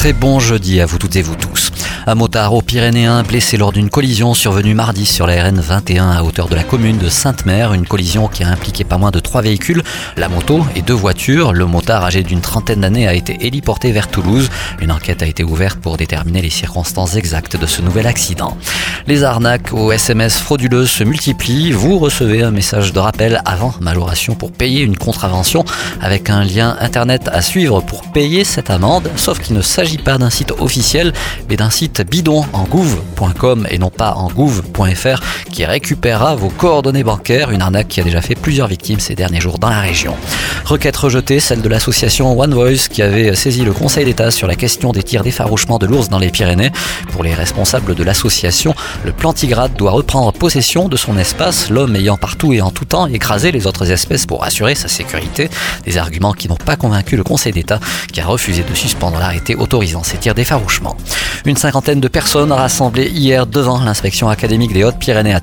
Très bon jeudi à vous toutes et vous tous. Un motard aux Pyrénéens blessé lors d'une collision survenue mardi sur la RN 21 à hauteur de la commune de Sainte-Mère. Une collision qui a impliqué pas moins de trois véhicules, la moto et deux voitures. Le motard âgé d'une trentaine d'années a été héliporté vers Toulouse. Une enquête a été ouverte pour déterminer les circonstances exactes de ce nouvel accident. Les arnaques aux SMS frauduleuses se multiplient. Vous recevez un message de rappel avant majoration pour payer une contravention avec un lien internet à suivre pour payer cette amende. Sauf qu'il ne s'agit pas d'un site officiel mais d'un site bidon en gouv.com et non pas en gouv.fr qui récupérera vos coordonnées bancaires, une arnaque qui a déjà fait plusieurs victimes ces derniers jours dans la région. Requête rejetée, celle de l'association One Voice qui avait saisi le Conseil d'État sur la question des tirs d'effarouchement de l'ours dans les Pyrénées. Pour les responsables de l'association, le plantigrade doit reprendre possession de son espace, l'homme ayant partout et en tout temps écrasé les autres espèces pour assurer sa sécurité. Des arguments qui n'ont pas convaincu le Conseil d'État qui a refusé de suspendre l'arrêté autorisant ces tirs d'effarouchement. Une cinquantaine de personnes rassemblées hier devant l'inspection académique des Hautes-Pyrénées à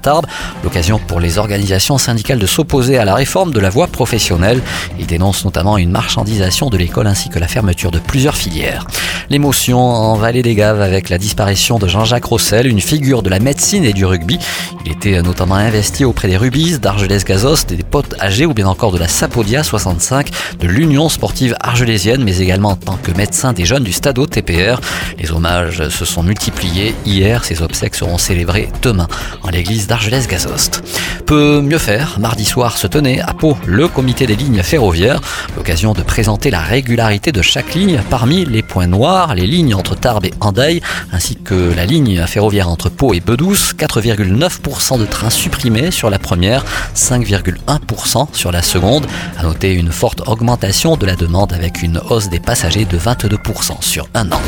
L'occasion pour les organisations syndicales de s'opposer à la réforme de la voie professionnelle. Ils dénoncent notamment une marchandisation de l'école ainsi que la fermeture de plusieurs filières. L'émotion en Vallée des Gaves avec la disparition de Jean-Jacques Rossel, une figure de la médecine et du rugby. Il était notamment investi auprès des Rubis, d'Argelès-Gazos, des potes âgés ou bien encore de la Sapodia 65, de l'Union sportive argelésienne, mais également en tant que médecin des jeunes du Stade TPR. Les hommages se sont multipliés hier. Ces obsèques seront célébrées demain en l'église d'Argelès-Gazost. Peut mieux faire, mardi soir se tenait à Pau le comité des lignes ferroviaires, l'occasion de présenter la régularité de chaque ligne parmi les points noirs, les lignes entre Tarbes et Andaille, ainsi que la ligne ferroviaire entre Pau et Bedouce, 4,9% de trains supprimés sur la première, 5,1% sur la seconde. À noter une forte augmentation de la demande avec une hausse des passagers de 22% sur un an.